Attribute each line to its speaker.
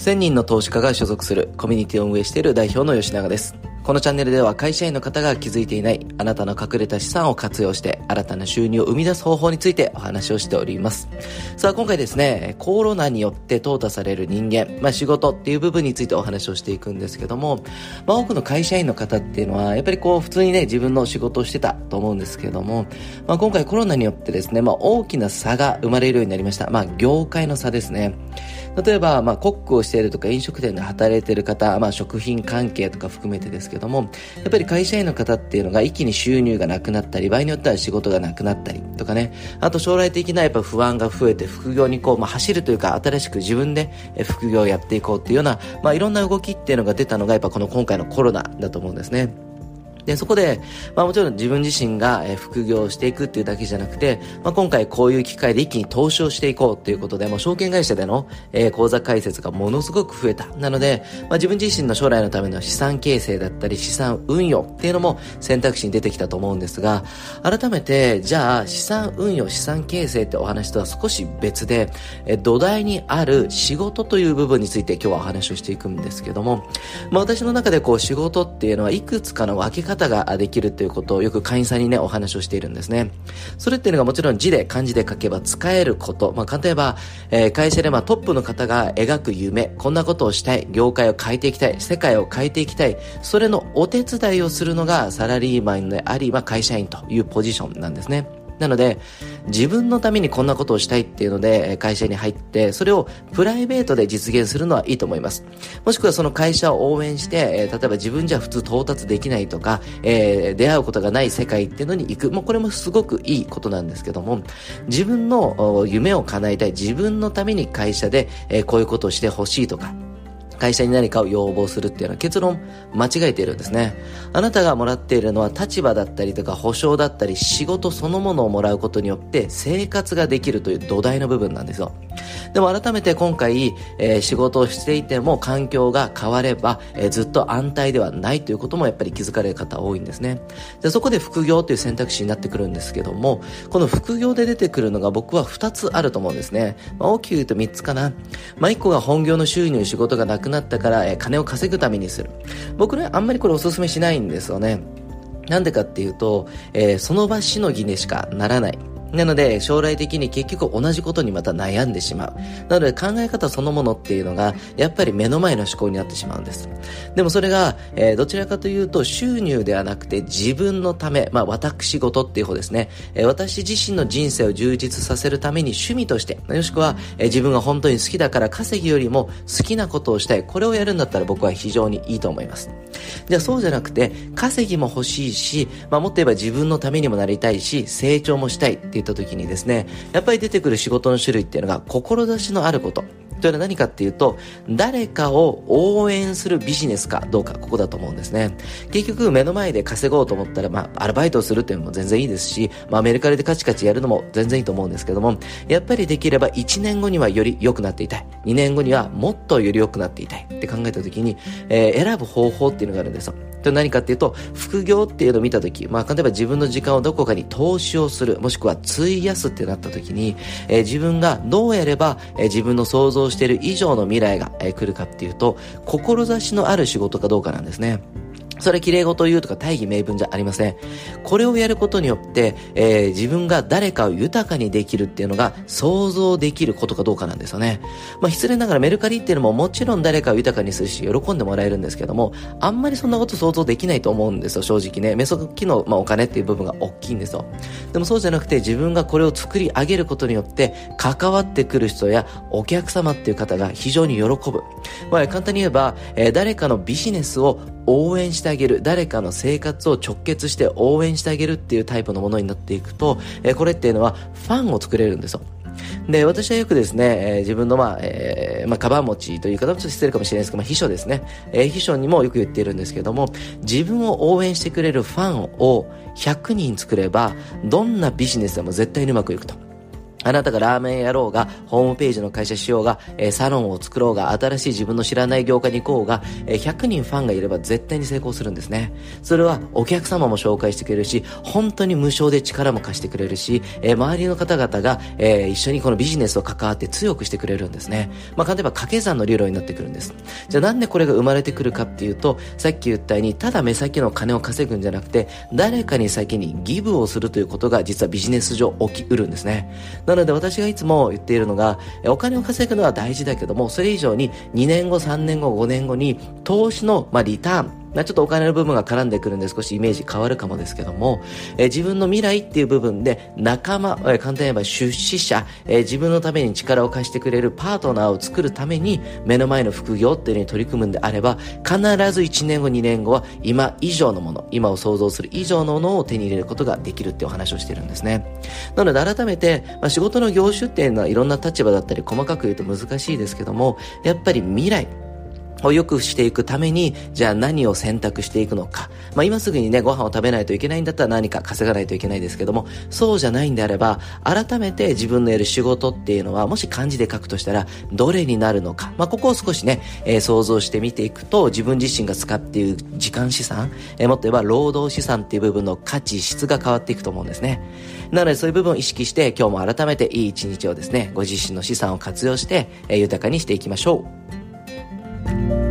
Speaker 1: 1000人の投資家が所属するコミュニティを運営している代表の吉永です。このチャンネルでは会社員の方が気づいていないあなたの隠れた資産を活用して新たな収入を生み出す方法についてお話をしております。さあ今回ですね、コロナによって淘汰される人間、まあ仕事っていう部分についてお話をしていくんですけども、まあ多くの会社員の方っていうのはやっぱりこう普通にね自分の仕事をしてたと思うんですけども、まあ今回コロナによってですね、まあ大きな差が生まれるようになりました。まあ業界の差ですね。例えば、まあ、コックをしているとか飲食店で働いている方、まあ、食品関係とか含めてですけども、やっぱり会社員の方っていうのが一気に収入がなくなったり、場合によっては仕事がなくなったりとかね、あと将来的なやっぱ不安が増えて副業にこう、まあ、走るというか、新しく自分で副業をやっていこうっていうような、まあ、いろんな動きっていうのが出たのがやっぱこの今回のコロナだと思うんですね。で、そこで、まあもちろん自分自身が、副業していくっていうだけじゃなくて、まあ今回こういう機会で一気に投資をしていこうということで、もう証券会社での、え、口座開設がものすごく増えた。なので、まあ自分自身の将来のための資産形成だったり資産運用っていうのも選択肢に出てきたと思うんですが、改めて、じゃあ資産運用、資産形成ってお話とは少し別で、え土台にある仕事という部分について今日はお話をしていくんですけども、まあ私の中でこう仕事っていうのはいくつかの分け方ができるということをよく会員さんにね、お話をしているんですね。それっていうのがもちろん字で漢字で書けば使えること。まあ、例えば、えー、会社でまあトップの方が描く夢、こんなことをしたい、業界を変えていきたい、世界を変えていきたい、それのお手伝いをするのがサラリーマンであり、まあ、会社員というポジションなんですね。なので、自分のためにこんなことをしたいっていうので、会社に入って、それをプライベートで実現するのはいいと思います。もしくはその会社を応援して、例えば自分じゃ普通到達できないとか、えー、出会うことがない世界っていうのに行く。もうこれもすごくいいことなんですけども、自分の夢を叶えたい、自分のために会社で、こういうことをしてほしいとか、会社に何かを要望するっていうのは結論間違えているんですね。あなたがもらっているのは立場だったりとか保証だったり仕事そのものをもらうことによって生活ができるという土台の部分なんですよ。でも改めて今回、えー、仕事をしていても環境が変われば、えー、ずっと安泰ではないということもやっぱり気づかれる方多いんですね。でそこで副業という選択肢になってくるんですけども、この副業で出てくるのが僕は2つあると思うんですね。まあ、大きく言うと3つかな。まあ、1個が本業の収入仕事がなくなったから、えー、金を稼ぐためにする。僕ね、あんまりこれお勧めしないんですよね。なんでかっていうと、えー、その場しのぎにしかならない。なので、将来的に結局同じことにまた悩んでしまう。なので、考え方そのものっていうのが、やっぱり目の前の思考になってしまうんです。でもそれが、えー、どちらかというと、収入ではなくて自分のため、まあ、私事っていう方ですね。えー、私自身の人生を充実させるために趣味として、もしくは、えー、自分が本当に好きだから稼ぎよりも好きなことをしたい。これをやるんだったら僕は非常にいいと思います。じゃあそうじゃなくて、稼ぎも欲しいし、まあ、もっと言えば自分のためにもなりたいし、成長もしたいって言った時にですね、やっぱり出てくる仕事の種類っていうのが、志のあること。というのは何かっていうと、誰かを応援するビジネスかどうか、ここだと思うんですね。結局、目の前で稼ごうと思ったら、まあ、アルバイトをするっていうのも全然いいですし、まあ、アメリカでカチカチやるのも全然いいと思うんですけども、やっぱりできれば1年後にはより良くなっていたい。2年後にはもっとより良くなっていたいって考えた時に、えー、選ぶ方法っていうのがあるんですよ。と何かっていうと、副業っていうのを見たとき、まあ、例えば自分の時間をどこかに投資をする、もしくは費やすってなった時に、えー、自分がどうやれば、えー、自分の想像している以上の未来が、えー、来るかっていうと、志のある仕事かどうかなんですね。それ綺麗事を言うとか大義名分じゃありません。これをやることによって、えー、自分が誰かを豊かにできるっていうのが想像できることかどうかなんですよね。まあ失礼ながらメルカリっていうのももちろん誰かを豊かにするし喜んでもらえるんですけども、あんまりそんなこと想像できないと思うんですよ、正直ね。メソ機の、まあ、お金っていう部分が大きいんですよ。でもそうじゃなくて自分がこれを作り上げることによって関わってくる人やお客様っていう方が非常に喜ぶ。まあ簡単に言えば、えー、誰かのビジネスを応援してあげる、誰かの生活を直結して応援してあげるっていうタイプのものになっていくと、え、これっていうのはファンを作れるんですよ。で、私はよくですね、えー、自分のまあ、えー、まあ、カバン持ちという方もちょっと失礼かもしれないですけど、まあ、秘書ですね。えー、秘書にもよく言っているんですけども、自分を応援してくれるファンを100人作れば、どんなビジネスでも絶対にうまくいくと。あなたがラーメンやろうが、ホームページの会社しようが、えー、サロンを作ろうが、新しい自分の知らない業界に行こうが、えー、100人ファンがいれば絶対に成功するんですね。それはお客様も紹介してくれるし、本当に無償で力も貸してくれるし、えー、周りの方々が、え、一緒にこのビジネスを関わって強くしてくれるんですね。まあ、例えば掛け算の理論になってくるんです。じゃあなんでこれが生まれてくるかっていうと、さっき言ったように、ただ目先の金を稼ぐんじゃなくて、誰かに先にギブをするということが実はビジネス上起きうるんですね。なので私がいつも言っているのが、お金を稼ぐのは大事だけども、それ以上に2年後、3年後、5年後に投資の、まあ、リターン、まあ、ちょっとお金の部分が絡んでくるんで少しイメージ変わるかもですけども、えー、自分の未来っていう部分で仲間、えー、簡単に言えば出資者、えー、自分のために力を貸してくれるパートナーを作るために目の前の副業っていうのに取り組むんであれば、必ず1年後、2年後は今以上のもの、今を想像する以上のものを手に入れることができるっていうお話をしてるんですね。なので改めて、まあ、仕事の業種っていうのはいろんな立場だったり細かく言うと難しいですけども、やっぱり未来、を良くしていくために、じゃあ何を選択していくのか。まあ今すぐにね、ご飯を食べないといけないんだったら何か稼がないといけないですけども、そうじゃないんであれば、改めて自分のやる仕事っていうのは、もし漢字で書くとしたら、どれになるのか。まあここを少しね、えー、想像してみていくと、自分自身が使っている時間資産、えー、もっと言えば労働資産っていう部分の価値、質が変わっていくと思うんですね。なのでそういう部分を意識して、今日も改めていい一日をですね、ご自身の資産を活用して、えー、豊かにしていきましょう。Bye.